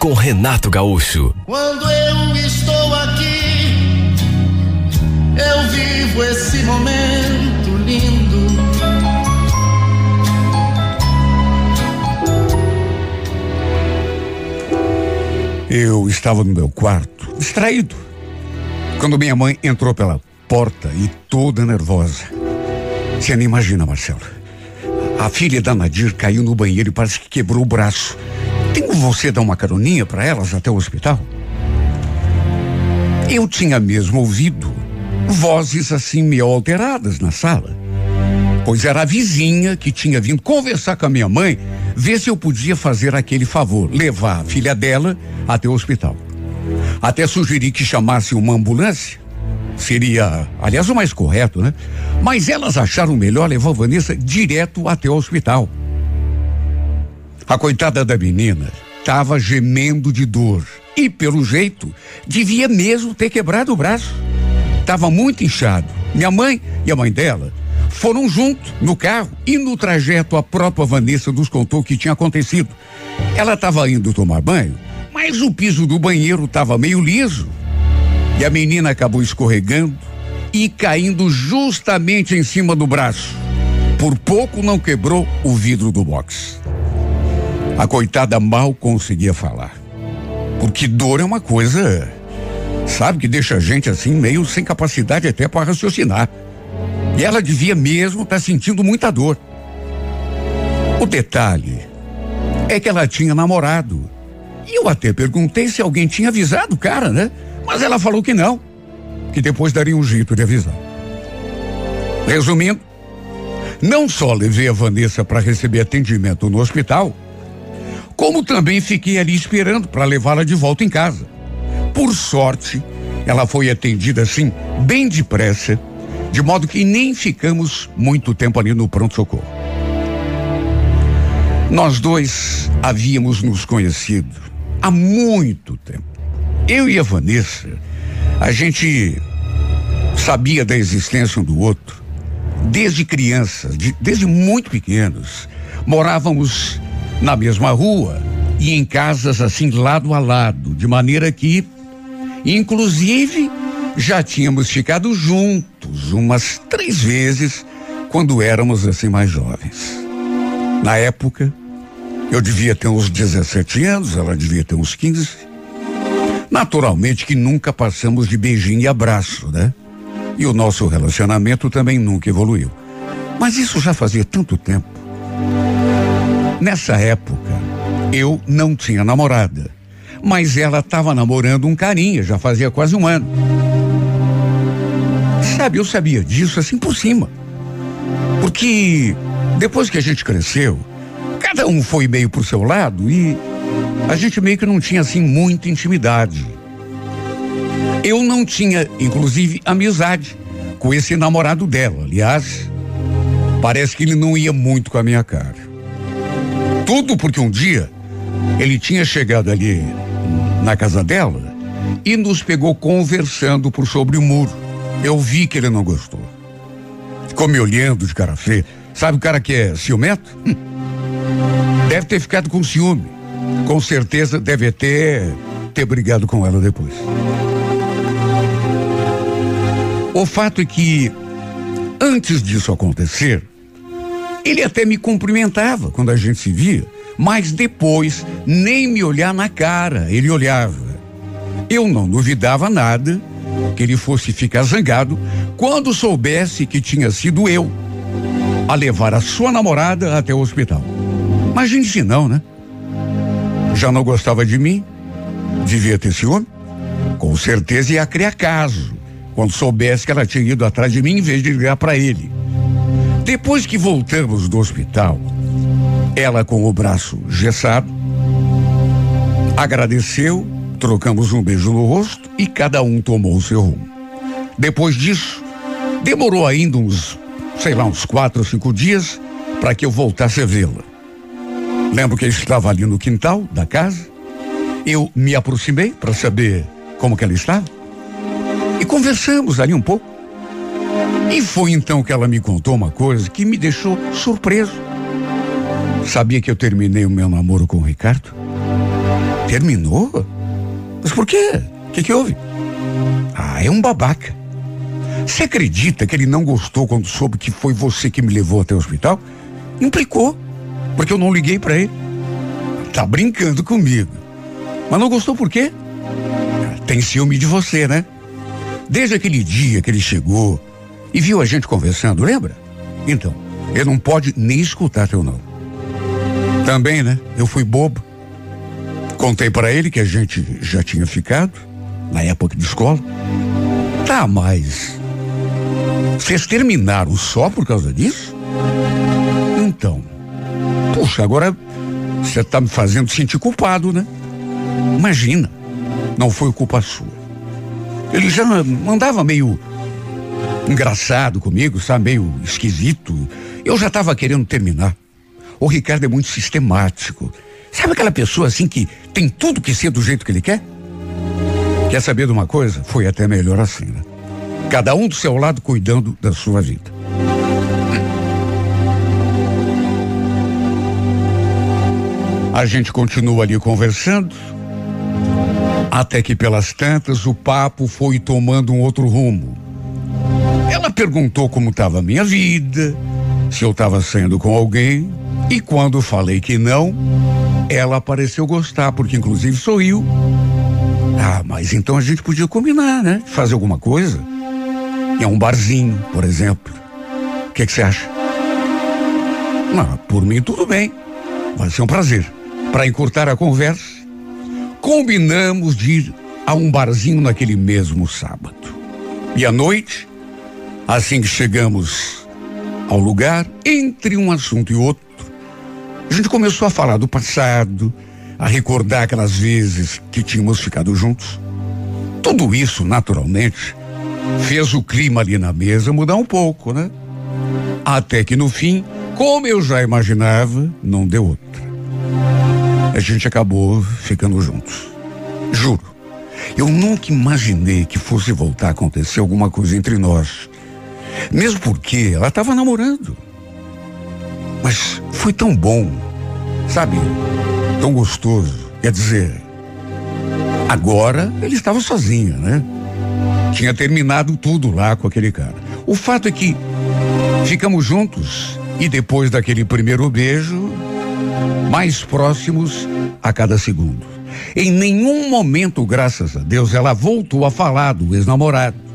com Renato Gaúcho. Quando eu estou aqui, eu vivo esse momento lindo. Eu estava no meu quarto, distraído, quando minha mãe entrou pela porta e toda nervosa. Você nem imagina, Marcelo. A filha da Nadir caiu no banheiro e parece que quebrou o braço. Tem como você dar uma caroninha para elas até o hospital? Eu tinha mesmo ouvido vozes assim meio alteradas na sala. Pois era a vizinha que tinha vindo conversar com a minha mãe, ver se eu podia fazer aquele favor, levar a filha dela até o hospital. Até sugeri que chamasse uma ambulância. Seria, aliás, o mais correto, né? Mas elas acharam melhor levar a Vanessa direto até o hospital. A coitada da menina estava gemendo de dor e, pelo jeito, devia mesmo ter quebrado o braço. Estava muito inchado. Minha mãe e a mãe dela foram juntos no carro e no trajeto a própria Vanessa nos contou o que tinha acontecido. Ela estava indo tomar banho, mas o piso do banheiro estava meio liso e a menina acabou escorregando e caindo justamente em cima do braço. Por pouco não quebrou o vidro do box. A coitada mal conseguia falar. Porque dor é uma coisa, sabe, que deixa a gente assim meio sem capacidade até para raciocinar. E ela devia mesmo estar tá sentindo muita dor. O detalhe é que ela tinha namorado. E eu até perguntei se alguém tinha avisado o cara, né? Mas ela falou que não. Que depois daria um jeito de avisar. Resumindo, não só levei a Vanessa para receber atendimento no hospital, como também fiquei ali esperando para levá-la de volta em casa. Por sorte, ela foi atendida assim, bem depressa, de modo que nem ficamos muito tempo ali no pronto-socorro. Nós dois havíamos nos conhecido há muito tempo. Eu e a Vanessa, a gente sabia da existência um do outro desde crianças, de, desde muito pequenos. Morávamos na mesma rua e em casas assim lado a lado, de maneira que, inclusive, já tínhamos ficado juntos umas três vezes quando éramos assim mais jovens. Na época, eu devia ter uns 17 anos, ela devia ter uns 15. Naturalmente que nunca passamos de beijinho e abraço, né? E o nosso relacionamento também nunca evoluiu. Mas isso já fazia tanto tempo. Nessa época, eu não tinha namorada. Mas ela estava namorando um carinha, já fazia quase um ano. Sabe, eu sabia disso assim por cima. Porque depois que a gente cresceu, cada um foi meio pro seu lado e a gente meio que não tinha assim muita intimidade. Eu não tinha, inclusive, amizade com esse namorado dela. Aliás, parece que ele não ia muito com a minha cara. Tudo porque um dia ele tinha chegado ali na casa dela e nos pegou conversando por sobre o muro. Eu vi que ele não gostou. Ficou me olhando de cara feia. Sabe o cara que é ciumento? Hum. Deve ter ficado com ciúme. Com certeza deve ter ter brigado com ela depois. O fato é que antes disso acontecer, ele até me cumprimentava quando a gente se via, mas depois nem me olhar na cara, ele olhava. Eu não duvidava nada que ele fosse ficar zangado quando soubesse que tinha sido eu a levar a sua namorada até o hospital. Imagine se não, né? Já não gostava de mim? Devia ter ciúme? Com certeza ia criar caso quando soubesse que ela tinha ido atrás de mim em vez de ligar para ele. Depois que voltamos do hospital, ela com o braço gessado, agradeceu Trocamos um beijo no rosto e cada um tomou o seu rumo. Depois disso, demorou ainda uns, sei lá, uns quatro ou cinco dias para que eu voltasse a vê-la. Lembro que ele estava ali no quintal da casa. Eu me aproximei para saber como que ela estava. E conversamos ali um pouco. E foi então que ela me contou uma coisa que me deixou surpreso. Sabia que eu terminei o meu namoro com o Ricardo? Terminou? Mas por quê? O que, que houve? Ah, é um babaca. Você acredita que ele não gostou quando soube que foi você que me levou até o hospital? Implicou, porque eu não liguei para ele. Tá brincando comigo. Mas não gostou por quê? Tem ciúme de você, né? Desde aquele dia que ele chegou e viu a gente conversando, lembra? Então, ele não pode nem escutar teu nome. Também, né? Eu fui bobo. Contei para ele que a gente já tinha ficado na época de escola. Tá, mas vocês terminaram só por causa disso? Então, puxa, agora você tá me fazendo sentir culpado, né? Imagina, não foi culpa sua. Ele já andava meio engraçado comigo, sabe? Meio esquisito. Eu já estava querendo terminar. O Ricardo é muito sistemático. Sabe aquela pessoa assim que tem tudo que ser do jeito que ele quer? Quer saber de uma coisa? Foi até melhor assim, né? Cada um do seu lado cuidando da sua vida. A gente continua ali conversando, até que pelas tantas o papo foi tomando um outro rumo. Ela perguntou como estava a minha vida, se eu estava saindo com alguém, e quando falei que não, ela pareceu gostar, porque inclusive sorriu. Ah, mas então a gente podia combinar, né? Fazer alguma coisa. Em um barzinho, por exemplo. O que você acha? Ah, por mim tudo bem. Vai ser um prazer. Para encurtar a conversa, combinamos de ir a um barzinho naquele mesmo sábado. E à noite, assim que chegamos ao lugar, entre um assunto e outro, a gente começou a falar do passado, a recordar aquelas vezes que tínhamos ficado juntos. Tudo isso, naturalmente, fez o clima ali na mesa mudar um pouco, né? Até que no fim, como eu já imaginava, não deu outra. A gente acabou ficando juntos. Juro. Eu nunca imaginei que fosse voltar a acontecer alguma coisa entre nós. Mesmo porque ela estava namorando. Mas foi tão bom, sabe? Tão gostoso. Quer dizer, agora ele estava sozinho, né? Tinha terminado tudo lá com aquele cara. O fato é que ficamos juntos e depois daquele primeiro beijo, mais próximos a cada segundo. Em nenhum momento, graças a Deus, ela voltou a falar do ex-namorado.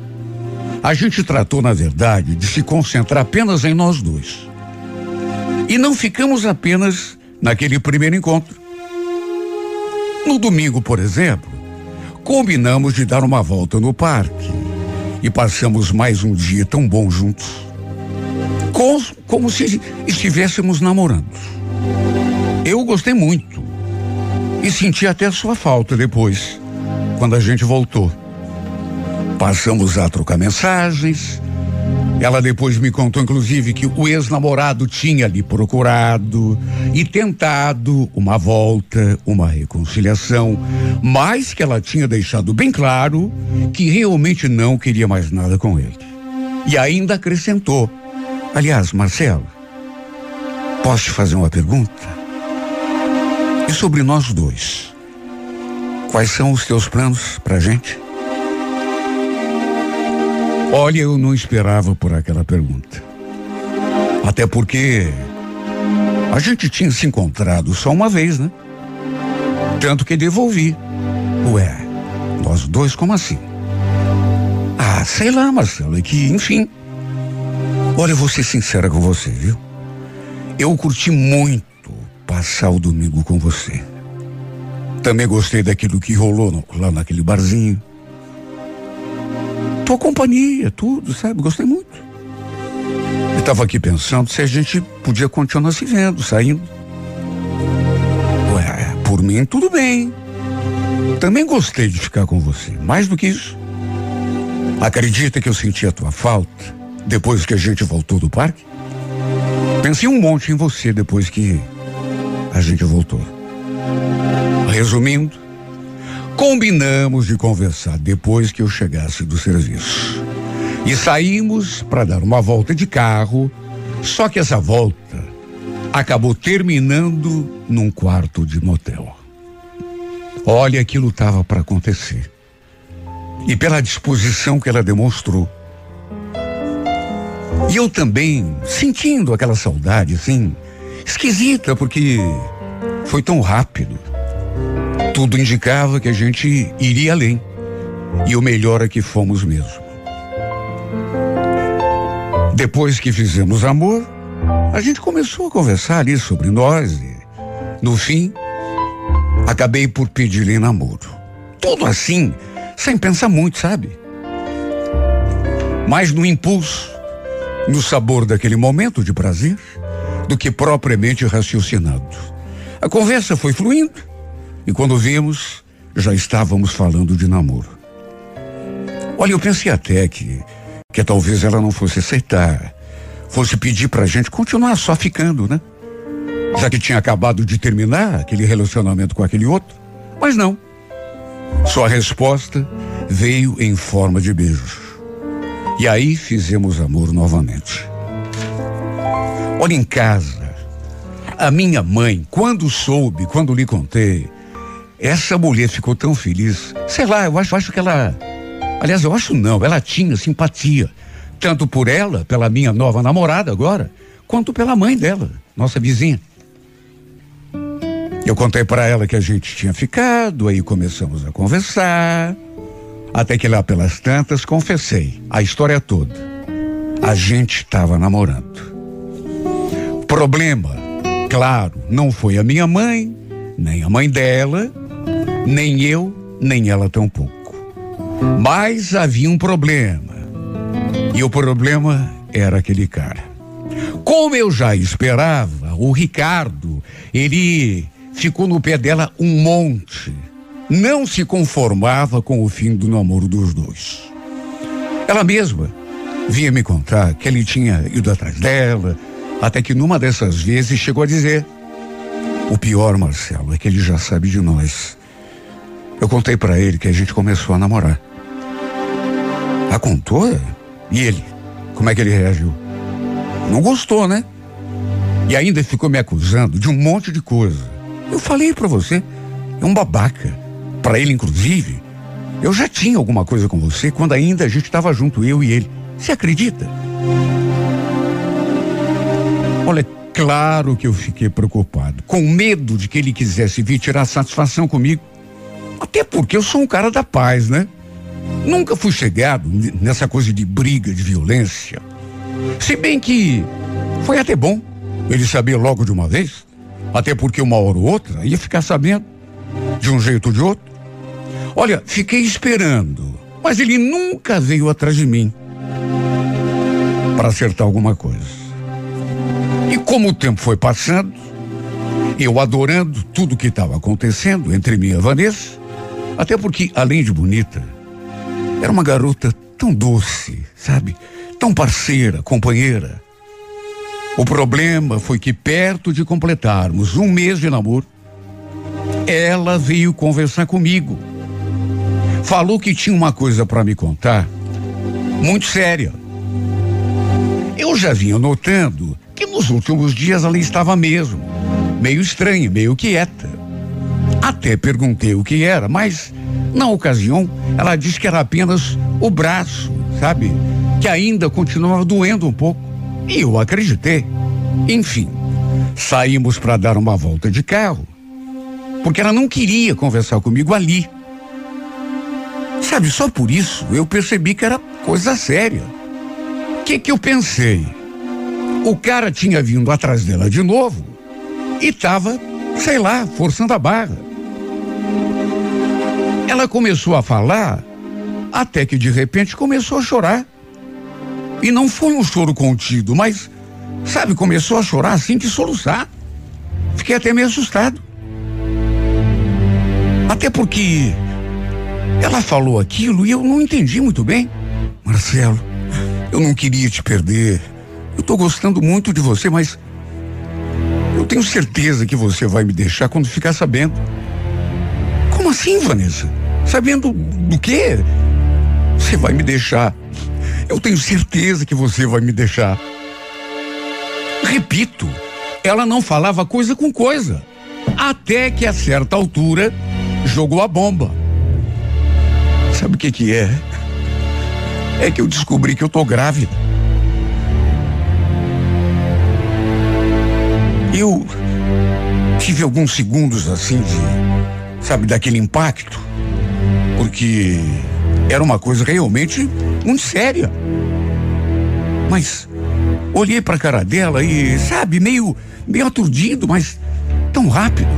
A gente tratou, na verdade, de se concentrar apenas em nós dois. E não ficamos apenas naquele primeiro encontro. No domingo, por exemplo, combinamos de dar uma volta no parque e passamos mais um dia tão bom juntos. Com, como se estivéssemos namorando. Eu gostei muito e senti até sua falta depois, quando a gente voltou. Passamos a trocar mensagens, ela depois me contou, inclusive, que o ex-namorado tinha lhe procurado e tentado uma volta, uma reconciliação, mas que ela tinha deixado bem claro que realmente não queria mais nada com ele. E ainda acrescentou: Aliás, Marcelo, posso te fazer uma pergunta? E sobre nós dois? Quais são os teus planos pra gente? Olha, eu não esperava por aquela pergunta. Até porque a gente tinha se encontrado só uma vez, né? Tanto que devolvi. Ué, nós dois como assim? Ah, sei lá, Marcelo, é que, enfim. Olha, eu vou ser sincera com você, viu? Eu curti muito passar o domingo com você. Também gostei daquilo que rolou no, lá naquele barzinho tua companhia, tudo, sabe? Gostei muito. Eu estava aqui pensando se a gente podia continuar se vendo, saindo. Ué, por mim tudo bem. Também gostei de ficar com você, mais do que isso. Acredita que eu senti a tua falta depois que a gente voltou do parque? Pensei um monte em você depois que a gente voltou. Resumindo, combinamos de conversar depois que eu chegasse do serviço. E saímos para dar uma volta de carro, só que essa volta acabou terminando num quarto de motel. Olha, aquilo estava para acontecer. E pela disposição que ela demonstrou. E eu também sentindo aquela saudade, assim, esquisita, porque foi tão rápido. Tudo indicava que a gente iria além. E o melhor é que fomos mesmo. Depois que fizemos amor, a gente começou a conversar ali sobre nós e, no fim, acabei por pedir-lhe namoro. Tudo assim, sem pensar muito, sabe? Mais no impulso, no sabor daquele momento de prazer, do que propriamente raciocinado. A conversa foi fluindo e quando vimos, já estávamos falando de namoro. Olha, eu pensei até que, que talvez ela não fosse aceitar, fosse pedir pra gente continuar só ficando, né? Já que tinha acabado de terminar aquele relacionamento com aquele outro. Mas não. Sua resposta veio em forma de beijos. E aí fizemos amor novamente. Olha em casa, a minha mãe, quando soube, quando lhe contei, essa mulher ficou tão feliz. Sei lá, eu acho, acho que ela. Aliás, eu acho não, ela tinha simpatia. Tanto por ela, pela minha nova namorada agora, quanto pela mãe dela, nossa vizinha. Eu contei para ela que a gente tinha ficado, aí começamos a conversar. Até que lá pelas tantas confessei a história toda. A gente estava namorando. Problema, claro, não foi a minha mãe, nem a mãe dela, nem eu, nem ela tampouco. Mas havia um problema. E o problema era aquele cara. Como eu já esperava, o Ricardo, ele ficou no pé dela um monte não se conformava com o fim do namoro dos dois. Ela mesma vinha me contar que ele tinha ido atrás dela, até que numa dessas vezes chegou a dizer: O pior, Marcelo, é que ele já sabe de nós. Eu contei para ele que a gente começou a namorar. A contou? E ele? Como é que ele reagiu? Não gostou, né? E ainda ficou me acusando de um monte de coisa. Eu falei para você, é um babaca para ele, inclusive, eu já tinha alguma coisa com você quando ainda a gente estava junto, eu e ele. Você acredita? Olha, claro que eu fiquei preocupado, com medo de que ele quisesse vir tirar satisfação comigo. Até porque eu sou um cara da paz, né? Nunca fui chegado nessa coisa de briga, de violência. Se bem que foi até bom ele saber logo de uma vez, até porque uma hora ou outra ia ficar sabendo, de um jeito ou de outro. Olha, fiquei esperando, mas ele nunca veio atrás de mim para acertar alguma coisa. E como o tempo foi passando, eu adorando tudo que estava acontecendo entre mim e a Vanessa, até porque, além de bonita, era uma garota tão doce, sabe? Tão parceira, companheira. O problema foi que, perto de completarmos um mês de namoro, ela veio conversar comigo falou que tinha uma coisa para me contar muito séria. Eu já vinha notando que nos últimos dias ela estava mesmo meio estranha, meio quieta. Até perguntei o que era, mas na ocasião ela disse que era apenas o braço, sabe? Que ainda continuava doendo um pouco. E eu acreditei. Enfim, saímos para dar uma volta de carro, porque ela não queria conversar comigo ali. Sabe, só por isso eu percebi que era coisa séria. O que que eu pensei? O cara tinha vindo atrás dela de novo e tava, sei lá, forçando a barra. Ela começou a falar até que de repente começou a chorar. E não foi um choro contido, mas, sabe, começou a chorar assim que soluçar. Fiquei até meio assustado. Até porque ela falou aquilo e eu não entendi muito bem. Marcelo, eu não queria te perder. Eu tô gostando muito de você, mas eu tenho certeza que você vai me deixar quando ficar sabendo. Assim, Vanessa? Sabendo do quê? Você vai me deixar. Eu tenho certeza que você vai me deixar. Repito, ela não falava coisa com coisa. Até que a certa altura jogou a bomba. Sabe o que que é? É que eu descobri que eu tô grávida. Eu tive alguns segundos assim de, sabe, daquele impacto, porque era uma coisa realmente muito séria. Mas olhei para a cara dela e, sabe, meio, meio aturdido, mas tão rápido.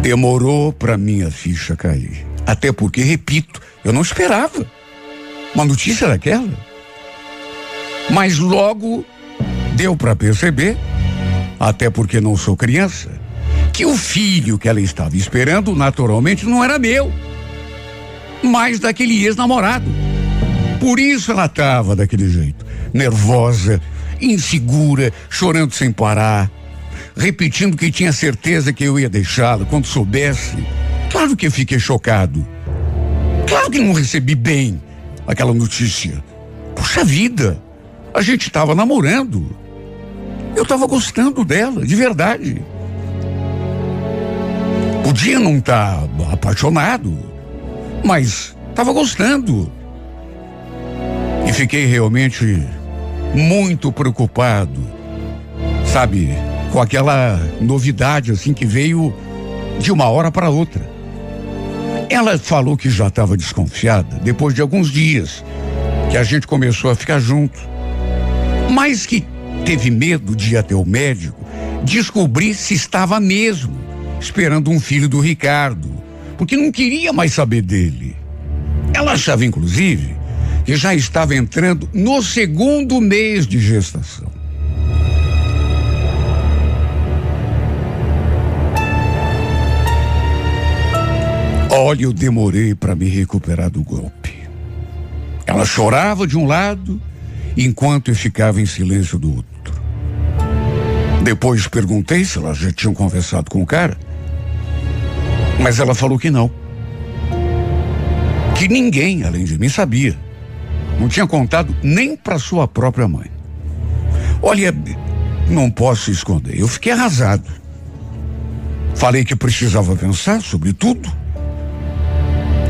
Demorou para minha ficha cair. Até porque, repito, eu não esperava uma notícia daquela. Mas logo deu para perceber, até porque não sou criança, que o filho que ela estava esperando naturalmente não era meu, mas daquele ex-namorado. Por isso ela estava daquele jeito, nervosa, insegura, chorando sem parar, repetindo que tinha certeza que eu ia deixá-la quando soubesse. Claro que eu fiquei chocado. Claro que não recebi bem aquela notícia. Puxa vida, a gente estava namorando. Eu estava gostando dela, de verdade. Podia não estar tá apaixonado, mas estava gostando. E fiquei realmente muito preocupado, sabe, com aquela novidade assim que veio de uma hora para outra. Ela falou que já estava desconfiada depois de alguns dias que a gente começou a ficar junto, mas que teve medo de ir até o médico descobrir se estava mesmo esperando um filho do Ricardo, porque não queria mais saber dele. Ela achava, inclusive, que já estava entrando no segundo mês de gestação. Olha, eu demorei para me recuperar do golpe. Ela chorava de um lado, enquanto eu ficava em silêncio do outro. Depois perguntei se ela já tinham conversado com o cara, mas ela falou que não. Que ninguém, além de mim, sabia. Não tinha contado nem para sua própria mãe. Olha, não posso esconder, eu fiquei arrasado. Falei que precisava pensar sobre tudo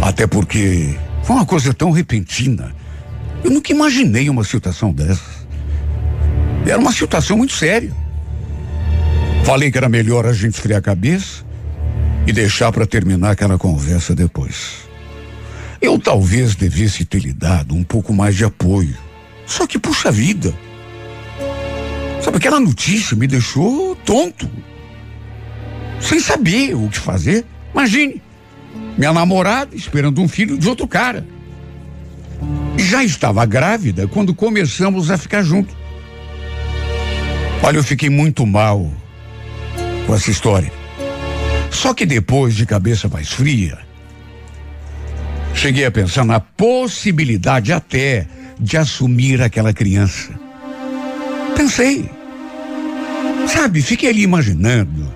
até porque foi uma coisa tão repentina. Eu nunca imaginei uma situação dessa. Era uma situação muito séria. Falei que era melhor a gente esfriar a cabeça e deixar para terminar aquela conversa depois. Eu talvez devesse ter lhe dado um pouco mais de apoio. Só que, puxa vida. Sabe, aquela notícia me deixou tonto. Sem saber o que fazer. Imagine. Minha namorada esperando um filho de outro cara. Já estava grávida quando começamos a ficar juntos. Olha, eu fiquei muito mal com essa história. Só que depois, de cabeça mais fria, cheguei a pensar na possibilidade até de assumir aquela criança. Pensei. Sabe, fiquei ali imaginando,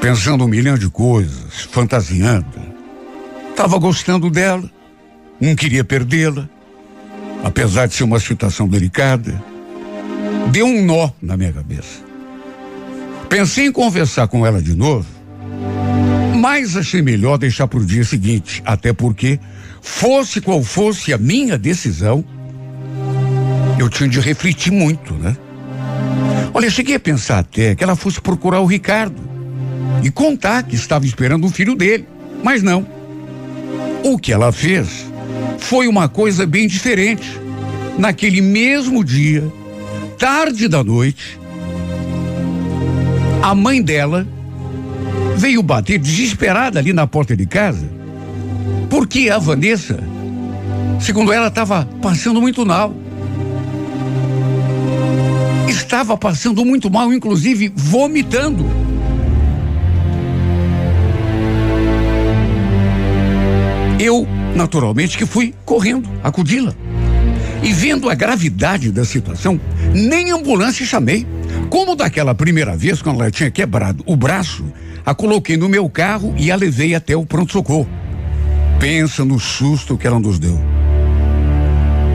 pensando um milhão de coisas, fantasiando. Estava gostando dela, não queria perdê-la, apesar de ser uma situação delicada. Deu um nó na minha cabeça. Pensei em conversar com ela de novo, mas achei melhor deixar para o dia seguinte, até porque, fosse qual fosse a minha decisão, eu tinha de refletir muito, né? Olha, cheguei a pensar até que ela fosse procurar o Ricardo e contar que estava esperando um filho dele, mas não. O que ela fez foi uma coisa bem diferente. Naquele mesmo dia, tarde da noite, a mãe dela veio bater desesperada ali na porta de casa, porque a Vanessa, segundo ela, estava passando muito mal. Estava passando muito mal, inclusive vomitando. Eu, naturalmente, que fui correndo, acudi-la. E vendo a gravidade da situação, nem ambulância chamei. Como daquela primeira vez, quando ela tinha quebrado o braço, a coloquei no meu carro e a levei até o pronto-socorro. Pensa no susto que ela nos deu.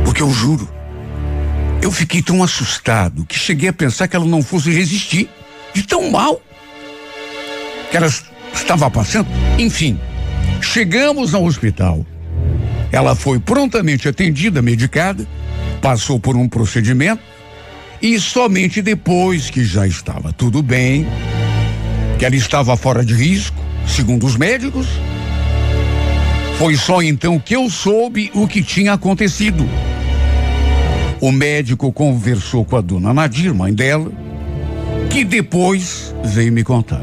Porque eu juro, eu fiquei tão assustado que cheguei a pensar que ela não fosse resistir de tão mal que ela estava passando. Enfim, chegamos ao hospital. Ela foi prontamente atendida, medicada, passou por um procedimento e somente depois que já estava tudo bem, que ela estava fora de risco, segundo os médicos, foi só então que eu soube o que tinha acontecido. O médico conversou com a dona Nadir, mãe dela, que depois veio me contar.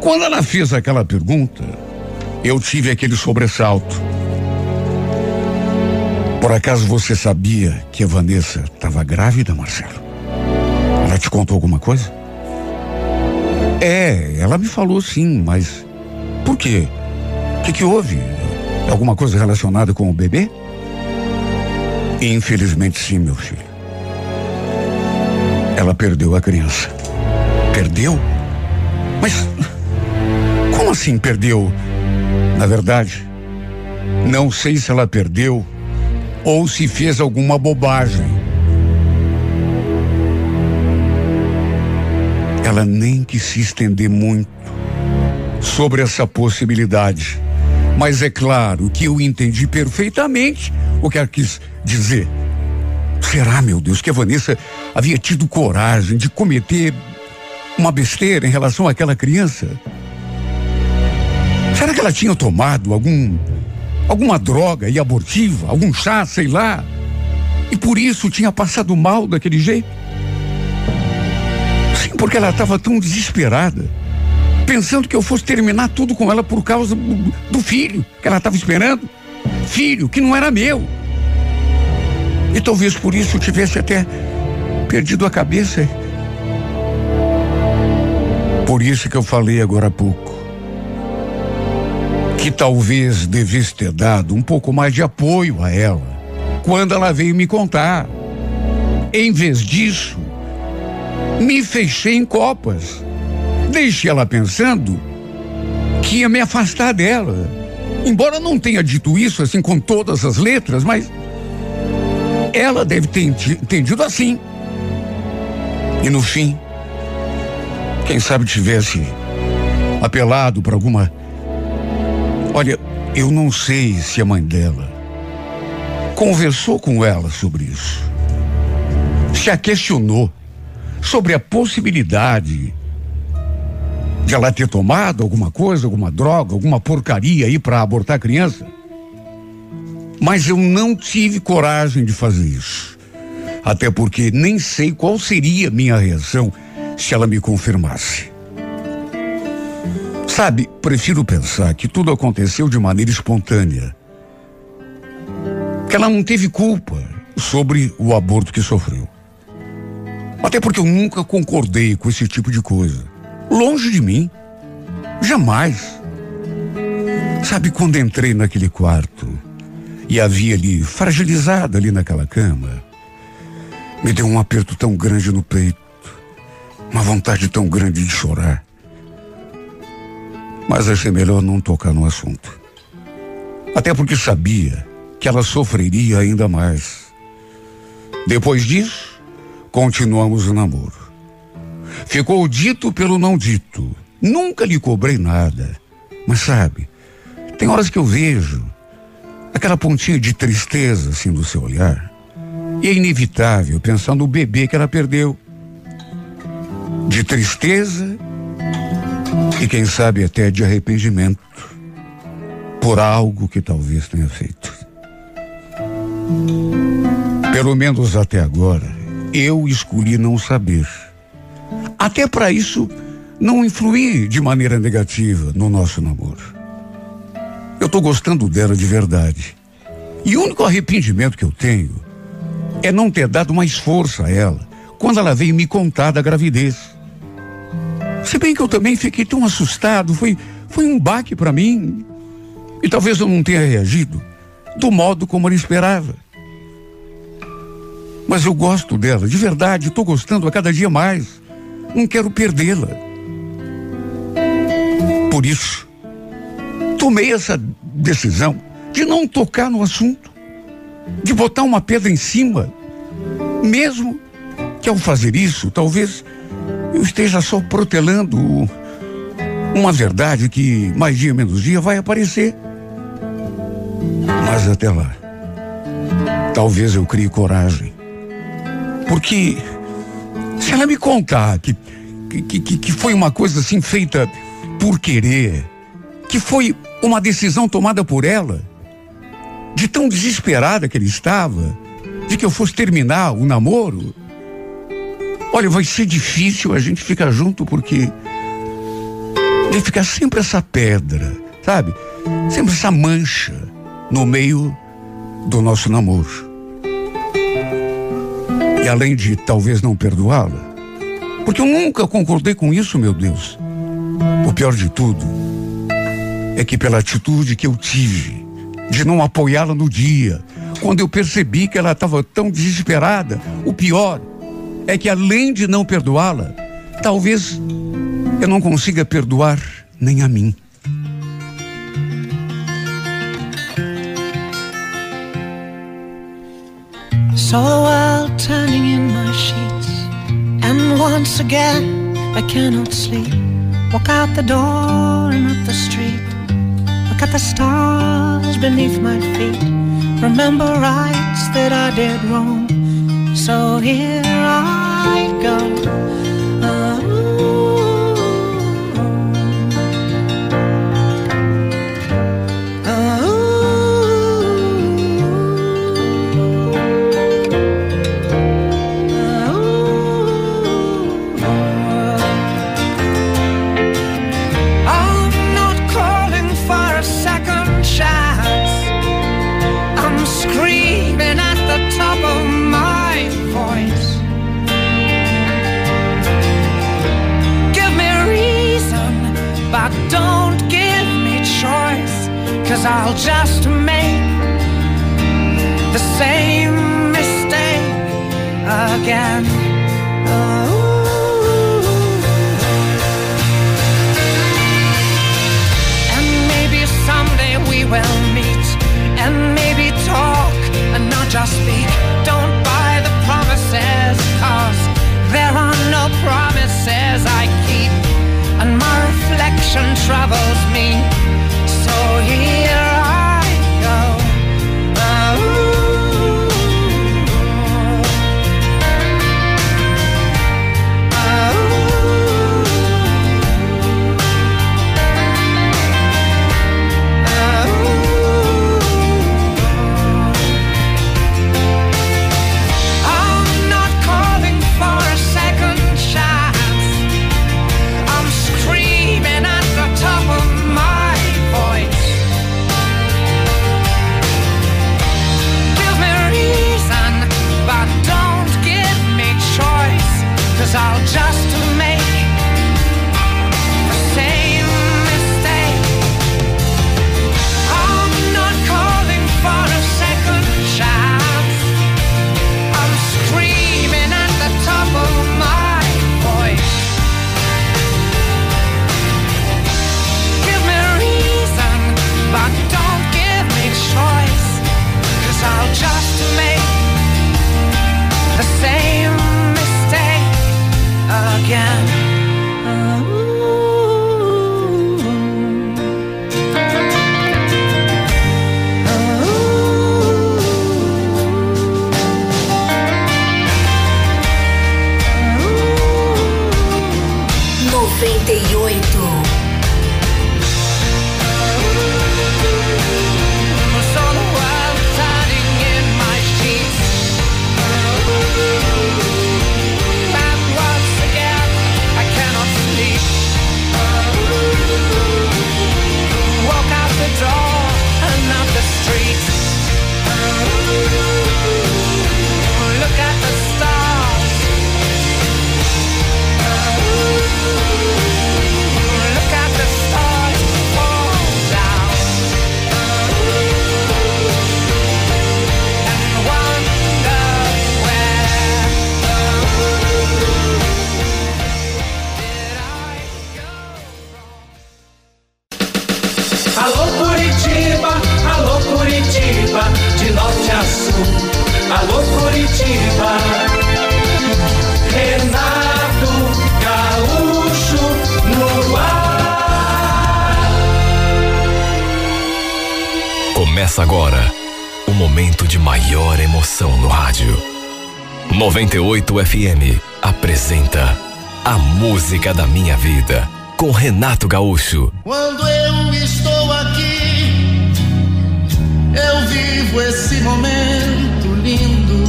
Quando ela fez aquela pergunta, eu tive aquele sobressalto. Por acaso você sabia que a Vanessa estava grávida, Marcelo? Ela te contou alguma coisa? É, ela me falou sim, mas por quê? O que, que houve? Alguma coisa relacionada com o bebê? Infelizmente sim, meu filho. Ela perdeu a criança. Perdeu? Mas como assim perdeu? Na verdade, não sei se ela perdeu ou se fez alguma bobagem. Ela nem quis se estender muito sobre essa possibilidade. Mas é claro que eu entendi perfeitamente o que ela quis dizer. Será, meu Deus, que a Vanessa havia tido coragem de cometer uma besteira em relação àquela criança? Será que ela tinha tomado algum alguma droga e abortiva, algum chá, sei lá? E por isso tinha passado mal daquele jeito? Sim, porque ela estava tão desesperada, pensando que eu fosse terminar tudo com ela por causa do, do filho que ela estava esperando. Filho que não era meu. E talvez por isso eu tivesse até perdido a cabeça. Por isso que eu falei agora há pouco que talvez devesse ter dado um pouco mais de apoio a ela quando ela veio me contar. Em vez disso, me fechei em copas. Deixei ela pensando que ia me afastar dela. Embora não tenha dito isso assim com todas as letras, mas ela deve ter entendido assim. E no fim, quem sabe tivesse apelado para alguma eu não sei se a mãe dela conversou com ela sobre isso. Se a questionou sobre a possibilidade de ela ter tomado alguma coisa, alguma droga, alguma porcaria aí para abortar a criança. Mas eu não tive coragem de fazer isso. Até porque nem sei qual seria minha reação se ela me confirmasse. Sabe, prefiro pensar que tudo aconteceu de maneira espontânea. Que ela não teve culpa sobre o aborto que sofreu. Até porque eu nunca concordei com esse tipo de coisa. Longe de mim. Jamais. Sabe quando entrei naquele quarto e havia ali, fragilizada ali naquela cama, me deu um aperto tão grande no peito, uma vontade tão grande de chorar mas achei melhor não tocar no assunto. Até porque sabia que ela sofreria ainda mais. Depois disso, continuamos o namoro. Ficou dito pelo não dito. Nunca lhe cobrei nada. Mas sabe, tem horas que eu vejo aquela pontinha de tristeza assim no seu olhar. E é inevitável pensar no bebê que ela perdeu. De tristeza e quem sabe até de arrependimento por algo que talvez tenha feito. Pelo menos até agora, eu escolhi não saber. Até para isso não influir de maneira negativa no nosso namoro. Eu estou gostando dela de verdade. E o único arrependimento que eu tenho é não ter dado mais força a ela quando ela veio me contar da gravidez. Se bem que eu também fiquei tão assustado, foi, foi um baque para mim. E talvez eu não tenha reagido do modo como ela esperava. Mas eu gosto dela, de verdade, estou gostando a cada dia mais. Não quero perdê-la. Por isso, tomei essa decisão de não tocar no assunto, de botar uma pedra em cima, mesmo que ao fazer isso, talvez eu esteja só protelando uma verdade que mais dia menos dia vai aparecer. Mas até lá, talvez eu crie coragem. Porque se ela me contar que, que, que, que foi uma coisa assim feita por querer, que foi uma decisão tomada por ela, de tão desesperada que ele estava, de que eu fosse terminar o namoro, olha, vai ser difícil a gente ficar junto porque vai ficar sempre essa pedra, sabe? Sempre essa mancha no meio do nosso namoro. E além de talvez não perdoá-la, porque eu nunca concordei com isso, meu Deus. O pior de tudo é que pela atitude que eu tive de não apoiá-la no dia, quando eu percebi que ela estava tão desesperada, o pior é que além de não perdoá-la, talvez eu não consiga perdoar nem a mim. A world turning in my sheets, and once again I cannot sleep. Walk out the door and up the street. Look at the stars beneath my feet. Remember rights that I did wrong. So here I go. Cause I'll just make the same mistake again. And maybe someday we will meet and maybe talk and not just speak. Don't buy the promises, cause there are no promises I keep. And my reflection troubles 98 FM apresenta A Música da Minha Vida com Renato Gaúcho. Quando eu estou aqui, eu vivo esse momento lindo.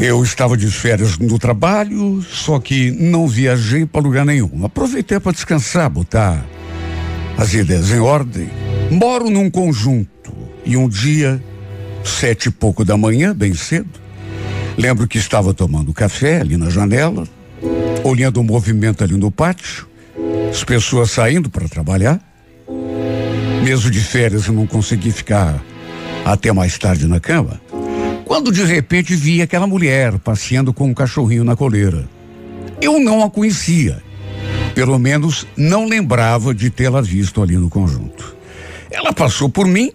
Eu estava de férias no trabalho, só que não viajei para lugar nenhum. Aproveitei para descansar, botar as ideias em ordem. Moro num conjunto e um dia, sete e pouco da manhã, bem cedo, lembro que estava tomando café ali na janela, olhando o movimento ali no pátio, as pessoas saindo para trabalhar. Mesmo de férias eu não consegui ficar até mais tarde na cama. Quando de repente vi aquela mulher passeando com um cachorrinho na coleira. Eu não a conhecia. Pelo menos não lembrava de tê-la visto ali no conjunto. Ela passou por mim,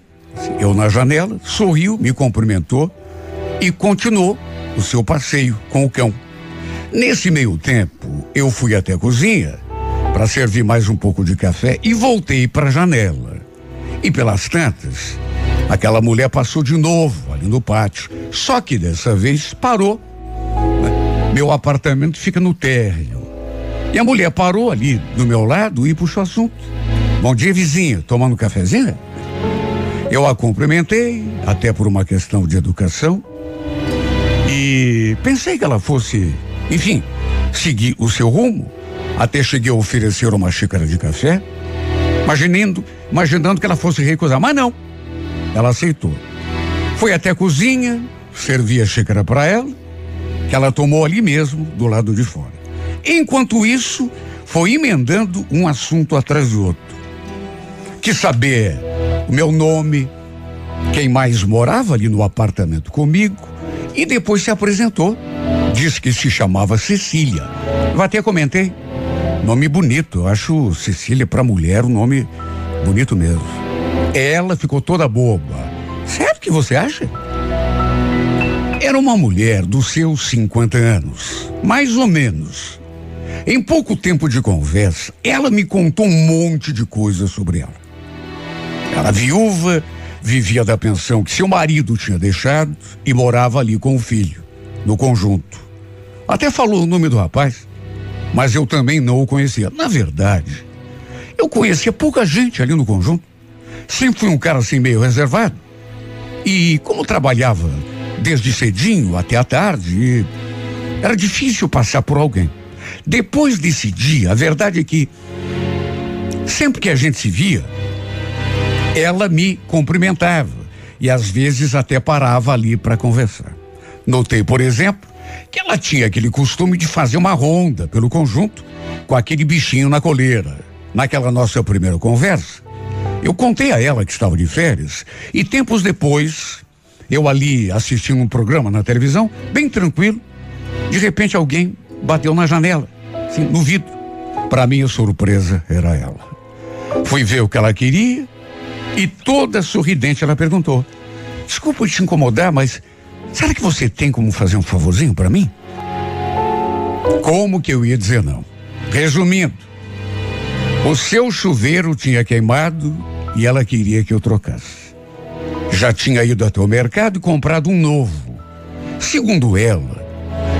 eu na janela, sorriu, me cumprimentou e continuou o seu passeio com o cão. Nesse meio tempo, eu fui até a cozinha para servir mais um pouco de café e voltei para a janela. E pelas tantas, aquela mulher passou de novo ali no pátio, só que dessa vez parou. Meu apartamento fica no térreo. E a mulher parou ali do meu lado e puxou assunto. Bom dia, vizinha, tomando um cafezinho? Eu a cumprimentei, até por uma questão de educação. E pensei que ela fosse, enfim, seguir o seu rumo. Até cheguei a oferecer uma xícara de café, imaginando, imaginando que ela fosse recusar, mas não. Ela aceitou. Foi até a cozinha, servi a xícara para ela, que ela tomou ali mesmo, do lado de fora. Enquanto isso, foi emendando um assunto atrás do outro. Quis saber o meu nome, quem mais morava ali no apartamento comigo, e depois se apresentou. Disse que se chamava Cecília. Eu até comentei. Nome bonito, eu acho Cecília para mulher um nome bonito mesmo. Ela ficou toda boba. Sério que você acha? Era uma mulher dos seus 50 anos, mais ou menos. Em pouco tempo de conversa, ela me contou um monte de coisas sobre ela. Era viúva, vivia da pensão que seu marido tinha deixado e morava ali com o filho, no conjunto. Até falou o nome do rapaz, mas eu também não o conhecia. Na verdade, eu conhecia pouca gente ali no conjunto. Sempre fui um cara assim meio reservado. E como trabalhava desde cedinho até a tarde, era difícil passar por alguém. Depois desse dia, a verdade é que sempre que a gente se via, ela me cumprimentava e às vezes até parava ali para conversar. Notei, por exemplo, que ela tinha aquele costume de fazer uma ronda pelo conjunto com aquele bichinho na coleira. Naquela nossa primeira conversa, eu contei a ela que estava de férias e tempos depois, eu ali assistindo um programa na televisão, bem tranquilo, de repente alguém bateu na janela, assim, no vidro. Para minha surpresa, era ela. Fui ver o que ela queria e toda sorridente ela perguntou: Desculpa te incomodar, mas será que você tem como fazer um favorzinho para mim? Como que eu ia dizer não? Resumindo, o seu chuveiro tinha queimado e ela queria que eu trocasse. Já tinha ido até o mercado e comprado um novo. Segundo ela,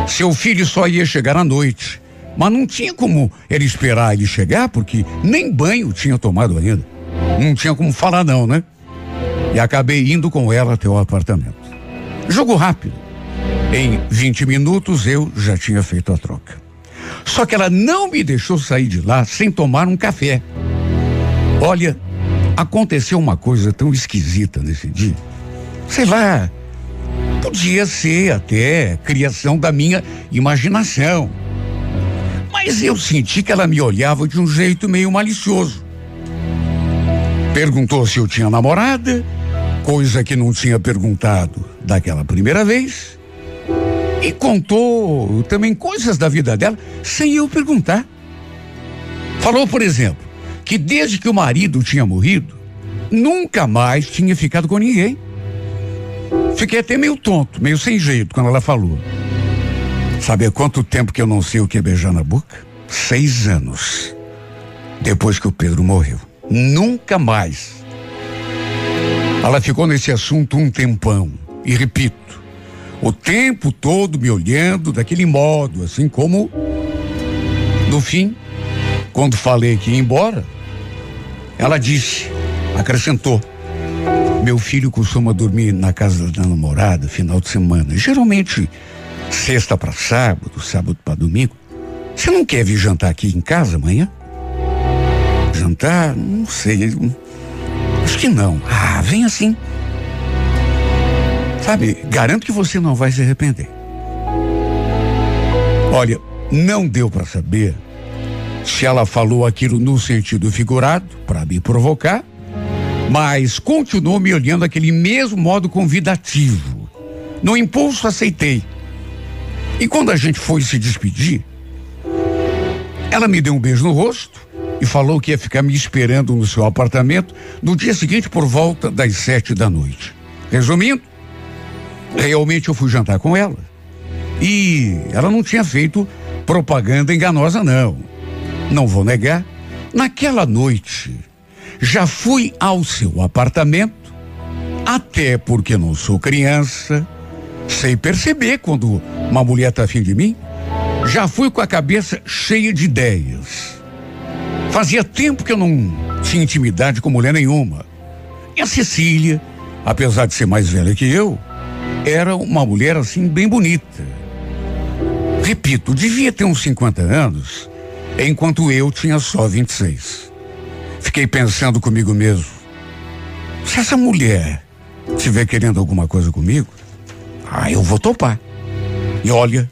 seu filho só ia chegar à noite, mas não tinha como ele esperar ele chegar porque nem banho tinha tomado ainda. Não tinha como falar não, né? E acabei indo com ela até o apartamento. Jogo rápido. Em 20 minutos eu já tinha feito a troca. Só que ela não me deixou sair de lá sem tomar um café. Olha, aconteceu uma coisa tão esquisita nesse dia. Sei lá, podia ser até criação da minha imaginação. Mas eu senti que ela me olhava de um jeito meio malicioso. Perguntou se eu tinha namorada, coisa que não tinha perguntado daquela primeira vez. E contou também coisas da vida dela sem eu perguntar. Falou, por exemplo, que desde que o marido tinha morrido, nunca mais tinha ficado com ninguém. Fiquei até meio tonto, meio sem jeito quando ela falou. Sabe há quanto tempo que eu não sei o que é beijar na boca? Seis anos. Depois que o Pedro morreu. Nunca mais. Ela ficou nesse assunto um tempão. E repito, o tempo todo me olhando daquele modo, assim como no fim, quando falei que ia embora, ela disse, acrescentou: Meu filho costuma dormir na casa da namorada final de semana, geralmente sexta para sábado, sábado para domingo. Você não quer vir jantar aqui em casa amanhã? Jantar? Não sei. Acho que não. Ah, vem assim. Sabe, garanto que você não vai se arrepender. Olha, não deu para saber se ela falou aquilo no sentido figurado, para me provocar, mas continuou me olhando daquele mesmo modo convidativo. No impulso, aceitei. E quando a gente foi se despedir, ela me deu um beijo no rosto e falou que ia ficar me esperando no seu apartamento no dia seguinte por volta das sete da noite. Resumindo, realmente eu fui jantar com ela. E ela não tinha feito propaganda enganosa, não. Não vou negar. Naquela noite, já fui ao seu apartamento, até porque não sou criança, sei perceber quando uma mulher tá afim de mim. Já fui com a cabeça cheia de ideias. Fazia tempo que eu não tinha intimidade com mulher nenhuma. E a Cecília, apesar de ser mais velha que eu, era uma mulher assim bem bonita. Repito, devia ter uns 50 anos, enquanto eu tinha só 26. Fiquei pensando comigo mesmo: se essa mulher estiver querendo alguma coisa comigo, ah, eu vou topar. E olha,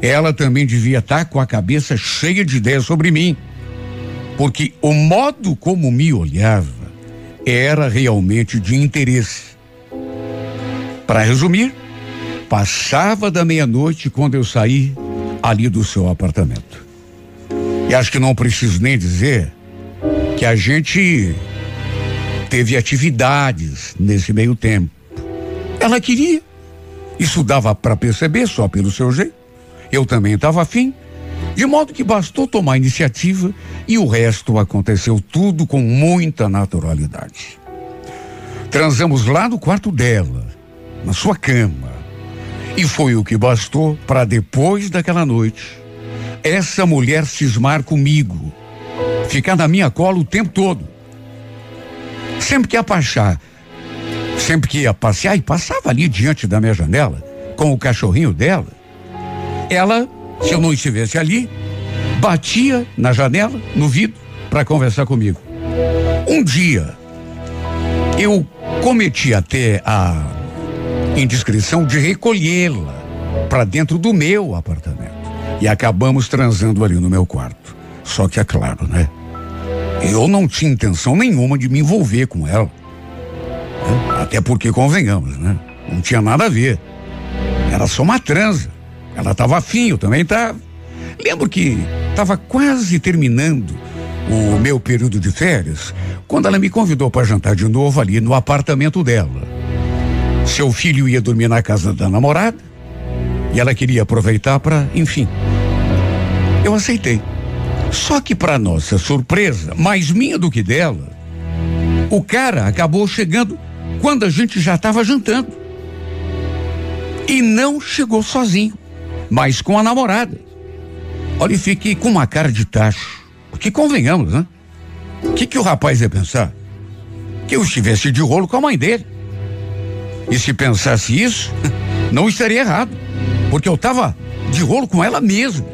ela também devia estar com a cabeça cheia de ideias sobre mim. Porque o modo como me olhava era realmente de interesse. Para resumir, passava da meia-noite quando eu saí ali do seu apartamento. E acho que não preciso nem dizer que a gente teve atividades nesse meio tempo. Ela queria, isso dava para perceber só pelo seu jeito. Eu também estava afim, de modo que bastou tomar iniciativa e o resto aconteceu tudo com muita naturalidade. Transamos lá no quarto dela, na sua cama. E foi o que bastou para depois daquela noite essa mulher cismar comigo, ficar na minha cola o tempo todo. Sempre que ia passear, sempre que ia passear e passava ali diante da minha janela com o cachorrinho dela, ela, se eu não estivesse ali, batia na janela, no vidro, para conversar comigo. Um dia, eu cometi até a indiscrição de recolhê-la para dentro do meu apartamento. E acabamos transando ali no meu quarto. Só que é claro, né? Eu não tinha intenção nenhuma de me envolver com ela. Né? Até porque, convenhamos, né? Não tinha nada a ver. Era só uma transa. Ela estava afim, eu também estava. Lembro que estava quase terminando o meu período de férias quando ela me convidou para jantar de novo ali no apartamento dela. Seu filho ia dormir na casa da namorada e ela queria aproveitar para, enfim. Eu aceitei. Só que, para nossa surpresa, mais minha do que dela, o cara acabou chegando quando a gente já estava jantando. E não chegou sozinho, mas com a namorada. Olha, e fiquei com uma cara de tacho. Porque convenhamos, né? O que, que o rapaz ia pensar? Que eu estivesse de rolo com a mãe dele. E se pensasse isso, não estaria errado. Porque eu estava de rolo com ela mesmo.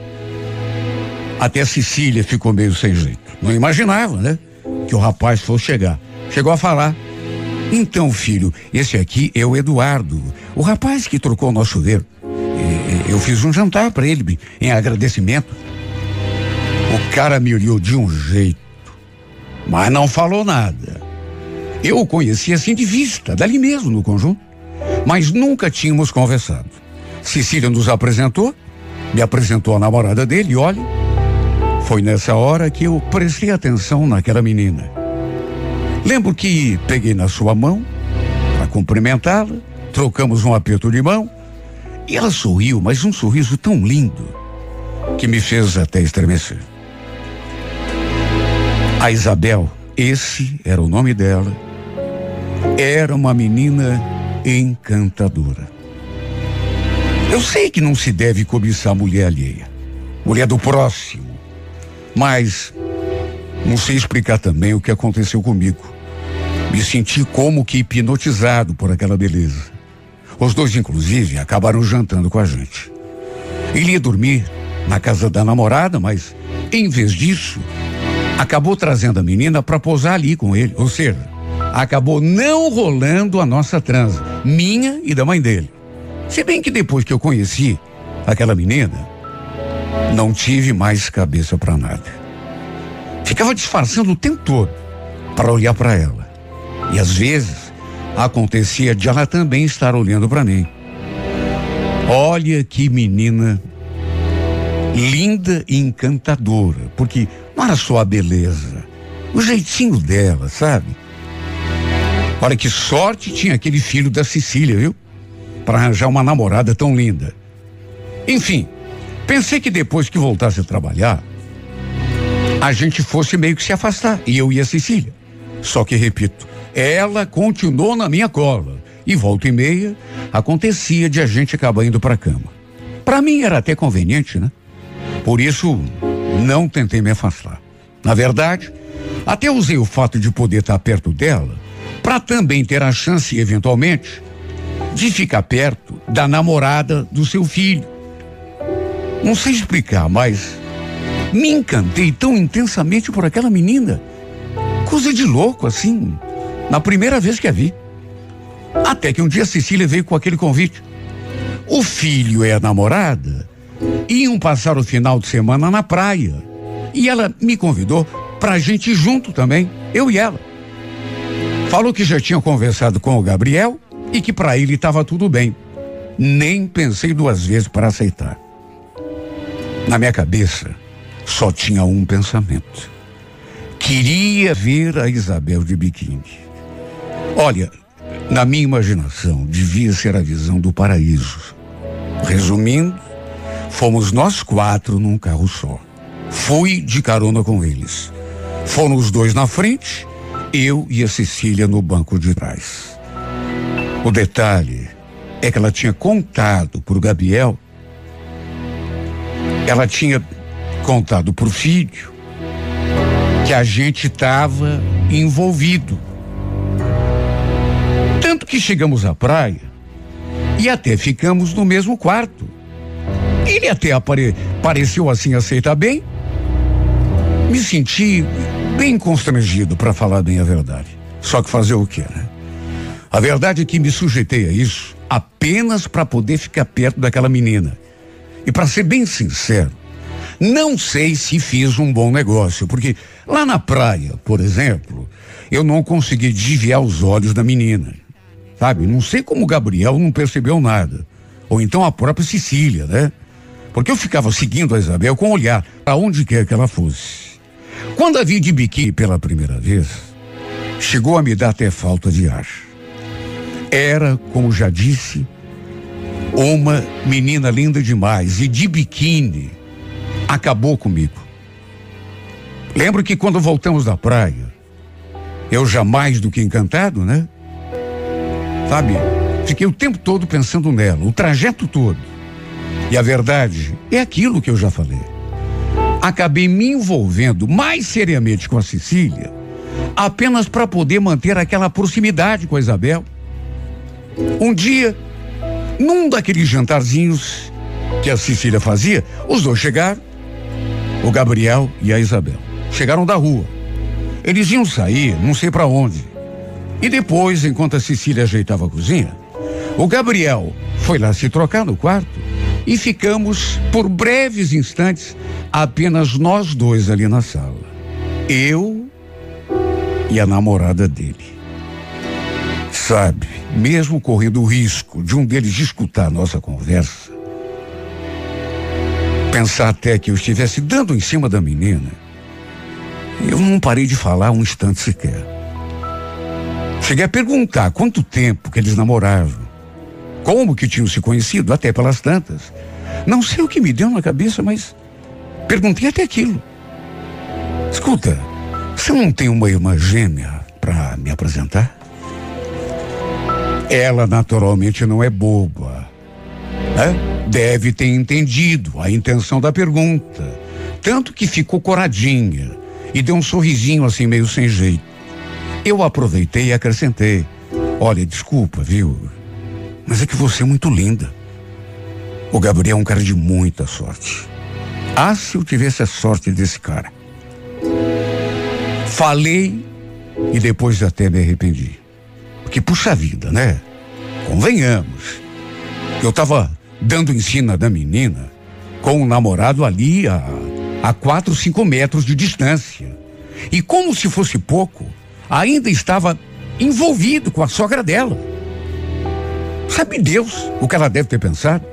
Até Cecília ficou meio sem jeito. Não imaginava, né? Que o rapaz fosse chegar. Chegou a falar. Então, filho, esse aqui é o Eduardo, o rapaz que trocou o nosso chuveiro. Eu fiz um jantar para ele em agradecimento. O cara me olhou de um jeito, mas não falou nada. Eu o conheci assim de vista, dali mesmo no conjunto, mas nunca tínhamos conversado. Cecília nos apresentou, me apresentou a namorada dele e olha, foi nessa hora que eu prestei atenção naquela menina. Lembro que peguei na sua mão para cumprimentá-la, trocamos um aperto de mão e ela sorriu, mas um sorriso tão lindo que me fez até estremecer. A Isabel, esse era o nome dela, era uma menina encantadora. Eu sei que não se deve cobiçar mulher alheia, mulher do próximo, mas não sei explicar também o que aconteceu comigo. Me senti como que hipnotizado por aquela beleza. Os dois, inclusive, acabaram jantando com a gente. Ele ia dormir na casa da namorada, mas, em vez disso, acabou trazendo a menina para posar ali com ele. Ou seja, acabou não rolando a nossa transa, minha e da mãe dele. Se bem que depois que eu conheci aquela menina, não tive mais cabeça para nada. Ficava disfarçando o tempo todo para olhar para ela. E às vezes acontecia de ela também estar olhando para mim. Olha que menina linda e encantadora, porque não era só a beleza, o jeitinho dela, sabe? Olha que sorte tinha aquele filho da Cecília, viu? Para arranjar uma namorada tão linda. Enfim, pensei que depois que voltasse a trabalhar, a gente fosse meio que se afastar, e eu e a Cecília. Só que, repito, ela continuou na minha cola. E volta e meia, acontecia de a gente acabar indo para cama. Para mim era até conveniente, né? Por isso, não tentei me afastar. Na verdade, até usei o fato de poder estar perto dela para também ter a chance, eventualmente, de ficar perto da namorada do seu filho. Não sei explicar, mas me encantei tão intensamente por aquela menina. Coisa de louco, assim, na primeira vez que a vi. Até que um dia Cecília veio com aquele convite. O filho e a namorada iam passar o final de semana na praia. E ela me convidou pra gente ir junto também, eu e ela. Falou que já tinha conversado com o Gabriel e que para ele estava tudo bem. Nem pensei duas vezes para aceitar. Na minha cabeça, só tinha um pensamento. Queria ver a Isabel de biquíni. Olha, na minha imaginação, devia ser a visão do paraíso. Resumindo, fomos nós quatro num carro só. Fui de carona com eles. Foram os dois na frente, eu e a Cecília no banco de trás. O detalhe é que ela tinha contado por Gabriel. Ela tinha contado por filho que a gente estava envolvido. Que chegamos à praia e até ficamos no mesmo quarto. Ele até apare, pareceu assim aceitar bem. Me senti bem constrangido, para falar bem a verdade. Só que fazer o quê, né? A verdade é que me sujeitei a isso apenas para poder ficar perto daquela menina. E para ser bem sincero, não sei se fiz um bom negócio, porque lá na praia, por exemplo, eu não consegui desviar os olhos da menina. Sabe? Não sei como o Gabriel não percebeu nada. Ou então a própria Cecília, né? Porque eu ficava seguindo a Isabel com o olhar para onde quer que ela fosse. Quando a vi de biquíni pela primeira vez, chegou a me dar até falta de ar. Era, como já disse, uma menina linda demais e de biquíni acabou comigo. Lembro que quando voltamos da praia, eu já mais do que encantado, né? Sabe, fiquei o tempo todo pensando nela, o trajeto todo. E a verdade é aquilo que eu já falei. Acabei me envolvendo mais seriamente com a Cecília apenas para poder manter aquela proximidade com a Isabel. Um dia, num daqueles jantarzinhos que a Cecília fazia, os dois chegaram o Gabriel e a Isabel. Chegaram da rua. Eles iam sair, não sei para onde. E depois, enquanto a Cecília ajeitava a cozinha, o Gabriel foi lá se trocar no quarto e ficamos por breves instantes apenas nós dois ali na sala. Eu e a namorada dele. Sabe, mesmo correndo o risco de um deles escutar nossa conversa, pensar até que eu estivesse dando em cima da menina, eu não parei de falar um instante sequer. Cheguei a perguntar quanto tempo que eles namoravam. Como que tinham se conhecido, até pelas tantas. Não sei o que me deu na cabeça, mas perguntei até aquilo. Escuta, você não tem uma irmã gêmea para me apresentar? Ela naturalmente não é boba. Né? Deve ter entendido a intenção da pergunta. Tanto que ficou coradinha e deu um sorrisinho assim meio sem jeito. Eu aproveitei e acrescentei. Olha, desculpa, viu? Mas é que você é muito linda. O Gabriel é um cara de muita sorte. Ah, se eu tivesse a sorte desse cara. Falei e depois até me arrependi. Porque, puxa vida, né? Convenhamos. Eu estava dando em cima da menina com o um namorado ali a, a quatro, cinco metros de distância. E como se fosse pouco, ainda estava envolvido com a sogra dela. Sabe Deus o que ela deve ter pensado?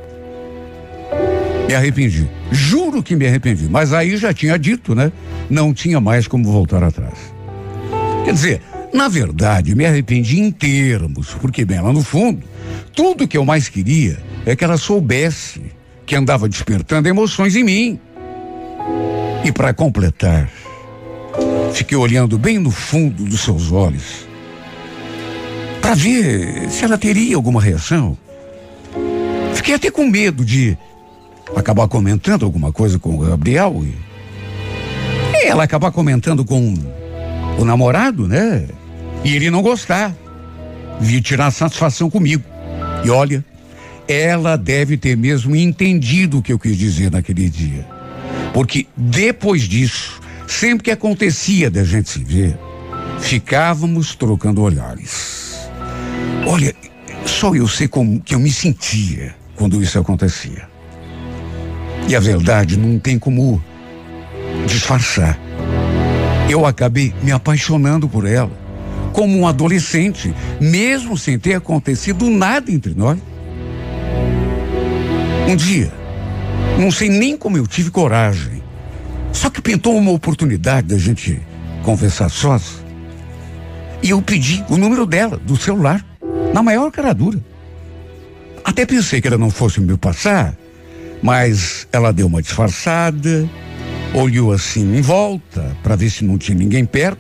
Me arrependi. Juro que me arrependi. Mas aí já tinha dito, né? Não tinha mais como voltar atrás. Quer dizer, na verdade, me arrependi em termos, porque, bem, lá no fundo, tudo que eu mais queria é que ela soubesse que andava despertando emoções em mim. E para completar, fiquei olhando bem no fundo dos seus olhos para ver se ela teria alguma reação. Fiquei até com medo de acabar comentando alguma coisa com o Gabriel e ela acabar comentando com o namorado, né? E ele não gostar. Vi tirar satisfação comigo. E olha, ela deve ter mesmo entendido o que eu quis dizer naquele dia. Porque depois disso, sempre que acontecia da gente se ver, ficávamos trocando olhares. Olha, só eu sei como que eu me sentia quando isso acontecia. E a verdade não tem como disfarçar. Eu acabei me apaixonando por ela, como um adolescente, mesmo sem ter acontecido nada entre nós. Um dia, não sei nem como eu tive coragem, só que pintou uma oportunidade da gente conversar sós. E eu pedi o número dela, do celular, na maior caradura. Até pensei que ela não fosse me passar, mas ela deu uma disfarçada, olhou assim em volta para ver se não tinha ninguém perto.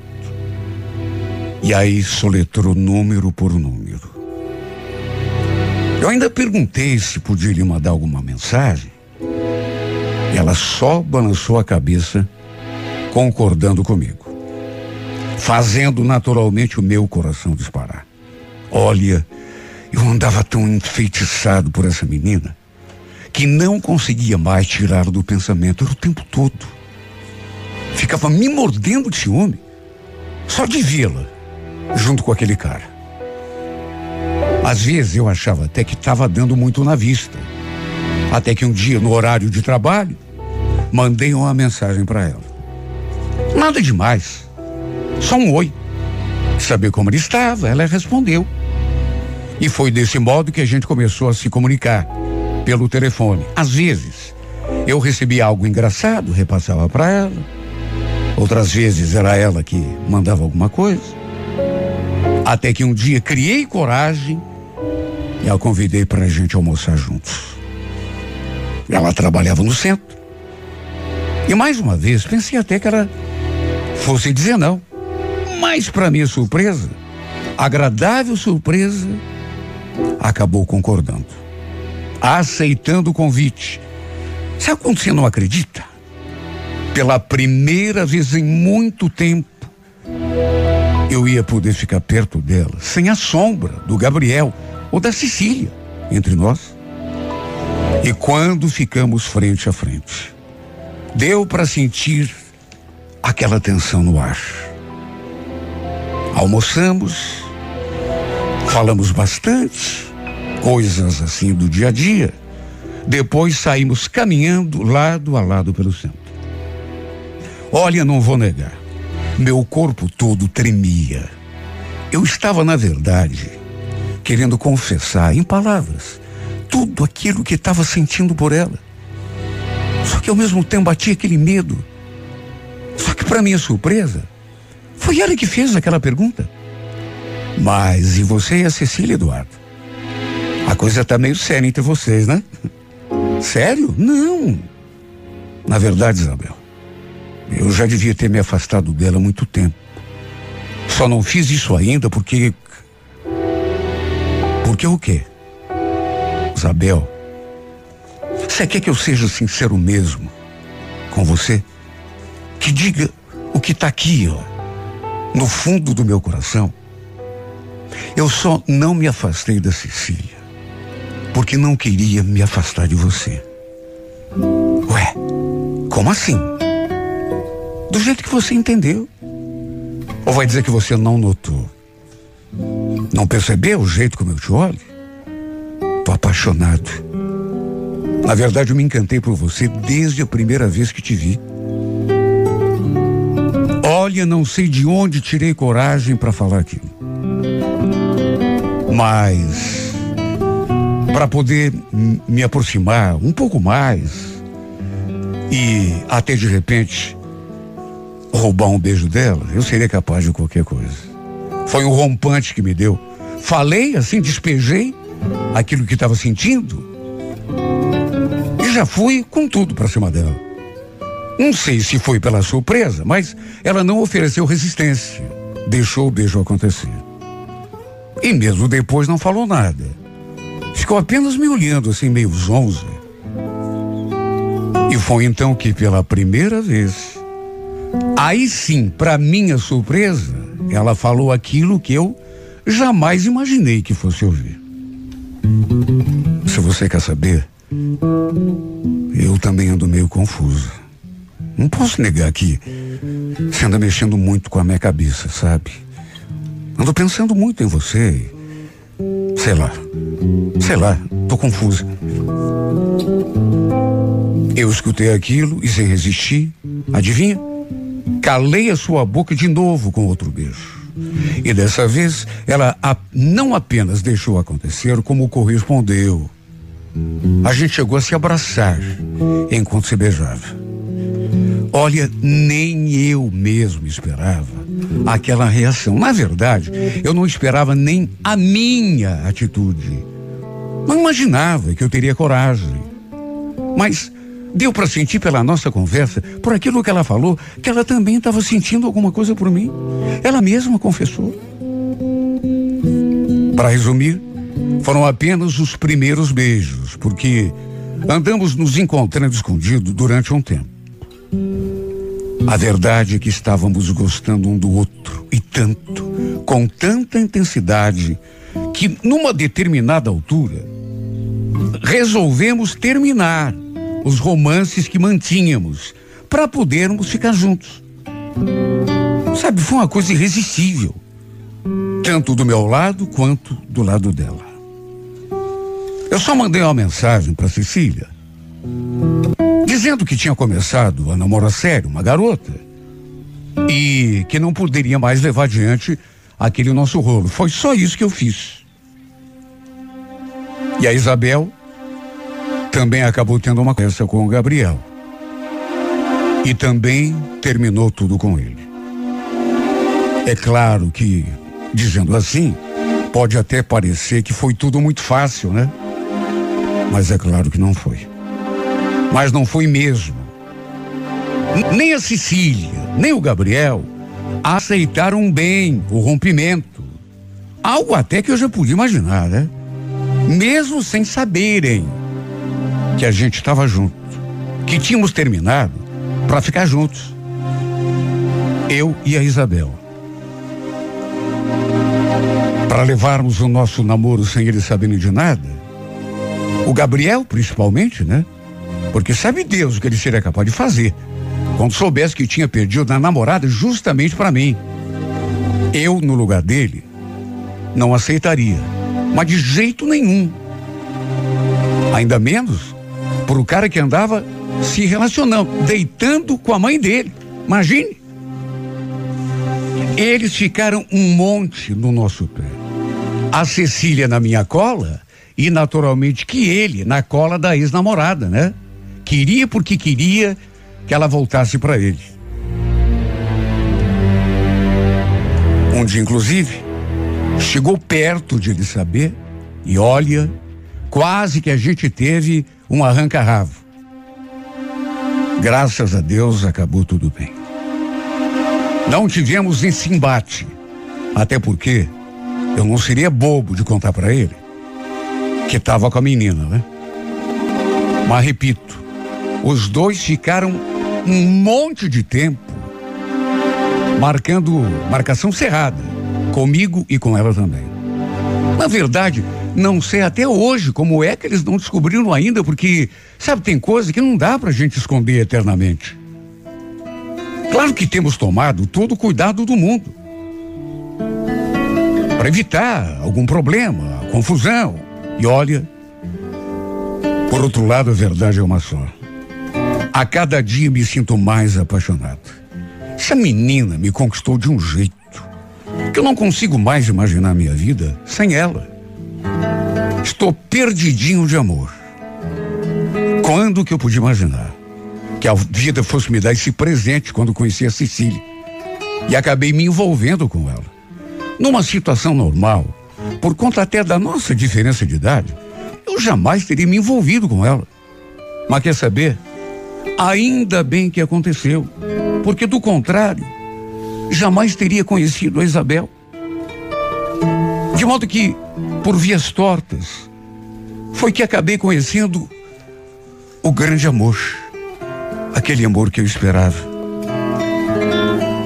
E aí soletrou número por número. Eu ainda perguntei se podia lhe mandar alguma mensagem. Ela só balançou a cabeça, concordando comigo, fazendo naturalmente o meu coração disparar. Olha, eu andava tão enfeitiçado por essa menina que não conseguia mais tirar do pensamento o tempo todo. Ficava me mordendo de ciúme, só de vê-la junto com aquele cara. Às vezes eu achava até que estava dando muito na vista. Até que um dia, no horário de trabalho, mandei uma mensagem para ela. Nada demais. Só um oi. Saber como ele estava, ela respondeu. E foi desse modo que a gente começou a se comunicar pelo telefone. Às vezes, eu recebia algo engraçado, repassava para ela. Outras vezes era ela que mandava alguma coisa. Até que um dia criei coragem e a convidei para a gente almoçar juntos. Ela trabalhava no centro. E mais uma vez pensei até que ela fosse dizer não. Mas para minha surpresa, agradável surpresa, acabou concordando, aceitando o convite. Sabe quando você não acredita? Pela primeira vez em muito tempo, eu ia poder ficar perto dela, sem a sombra do Gabriel ou da Cecília entre nós. E quando ficamos frente a frente, deu para sentir aquela tensão no ar. Almoçamos, falamos bastante, coisas assim do dia a dia. Depois saímos caminhando lado a lado pelo centro. Olha, não vou negar, meu corpo todo tremia. Eu estava, na verdade, querendo confessar em palavras tudo aquilo que estava sentindo por ela. Só que ao mesmo tempo batia aquele medo. Só que para minha surpresa, foi ela que fez aquela pergunta. Mas e você e a Cecília, Eduardo? A coisa tá meio séria entre vocês, né? Sério? Não. Na verdade, Isabel, eu já devia ter me afastado dela há muito tempo. Só não fiz isso ainda porque. Porque o quê? Isabel, você quer que eu seja sincero mesmo com você? Que diga o que está aqui, ó, no fundo do meu coração. Eu só não me afastei da Cecília porque não queria me afastar de você. Ué, como assim? Do jeito que você entendeu. Ou vai dizer que você não notou? Não percebeu o jeito como eu te olho? Apaixonado. Na verdade, eu me encantei por você desde a primeira vez que te vi. Olha, não sei de onde tirei coragem para falar aquilo. Mas para poder me aproximar um pouco mais e até de repente roubar um beijo dela, eu seria capaz de qualquer coisa. Foi um rompante que me deu. Falei assim, despejei aquilo que estava sentindo e já fui com tudo para cima dela. Não sei se foi pela surpresa, mas ela não ofereceu resistência. Deixou o beijo acontecer. E mesmo depois não falou nada. Ficou apenas me olhando assim, meio zonza. E foi então que, pela primeira vez, aí sim, para minha surpresa, ela falou aquilo que eu jamais imaginei que fosse ouvir. Se você quer saber, eu também ando meio confusa. Não posso negar que você anda mexendo muito com a minha cabeça, sabe? Ando pensando muito em você. Sei lá. Sei lá, tô confusa. Eu escutei aquilo e sem resistir, adivinha? Calei a sua boca de novo com outro beijo. E dessa vez, ela não apenas deixou acontecer, como correspondeu. A gente chegou a se abraçar enquanto se beijava. Olha, nem eu mesmo esperava aquela reação. Na verdade, eu não esperava nem a minha atitude. Não imaginava que eu teria coragem. Mas deu para sentir pela nossa conversa, por aquilo que ela falou, que ela também estava sentindo alguma coisa por mim. Ela mesma confessou. Para resumir, foram apenas os primeiros beijos, porque andamos nos encontrando escondidos durante um tempo. A verdade é que estávamos gostando um do outro e tanto, com tanta intensidade, que numa determinada altura resolvemos terminar os romances que mantínhamos para podermos ficar juntos. Sabe, foi uma coisa irresistível, tanto do meu lado quanto do lado dela. Eu só mandei uma mensagem para Cecília dizendo que tinha começado a namorar sério uma garota e que não poderia mais levar adiante aquele nosso rolo. Foi só isso que eu fiz. E a Isabel também acabou tendo uma conversa com o Gabriel. E também terminou tudo com ele. É claro que, dizendo assim, pode até parecer que foi tudo muito fácil, né? Mas é claro que não foi. Mas não foi mesmo. Nem a Cecília, nem o Gabriel aceitaram bem o rompimento. Algo até que eu já podia imaginar, né? Mesmo sem saberem que a gente estava junto, que tínhamos terminado para ficar juntos. Eu e a Isabel. Para levarmos o nosso namoro sem ele saberem de nada. O Gabriel, principalmente, né? Porque sabe Deus o que ele seria capaz de fazer quando soubesse que tinha perdido a namorada justamente para mim. Eu, no lugar dele, não aceitaria, mas de jeito nenhum. Ainda menos por o cara que andava se relacionando, deitando com a mãe dele. Imagine. Eles ficaram um monte no nosso pé. A Cecília na minha cola e naturalmente que ele na cola da ex-namorada, né? Queria porque queria que ela voltasse para ele. Onde, inclusive, Chegou perto de ele saber e olha, quase que a gente teve um arranca-ravo. Graças a Deus acabou tudo bem. Não tivemos esse embate, até porque eu não seria bobo de contar para ele que estava com a menina, né? Mas repito, os dois ficaram um monte de tempo marcando marcação cerrada, comigo e com ela também. Na verdade, não sei até hoje como é que eles não descobriram ainda, porque, sabe, tem coisa que não dá pra gente esconder eternamente. Claro que temos tomado todo o cuidado do mundo para evitar algum problema, confusão. E olha, por outro lado, a verdade é uma só. A cada dia me sinto mais apaixonado. Essa menina me conquistou de um jeito que eu não consigo mais imaginar minha vida sem ela. Estou perdidinho de amor. Quando que eu podia imaginar que a vida fosse me dar esse presente quando conheci a Cecília? E acabei me envolvendo com ela. Numa situação normal, por conta até da nossa diferença de idade, eu jamais teria me envolvido com ela. Mas quer saber? Ainda bem que aconteceu, porque do contrário, jamais teria conhecido a Isabel. De modo que, por vias tortas, foi que acabei conhecendo o grande amor, aquele amor que eu esperava,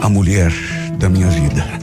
a mulher da minha vida.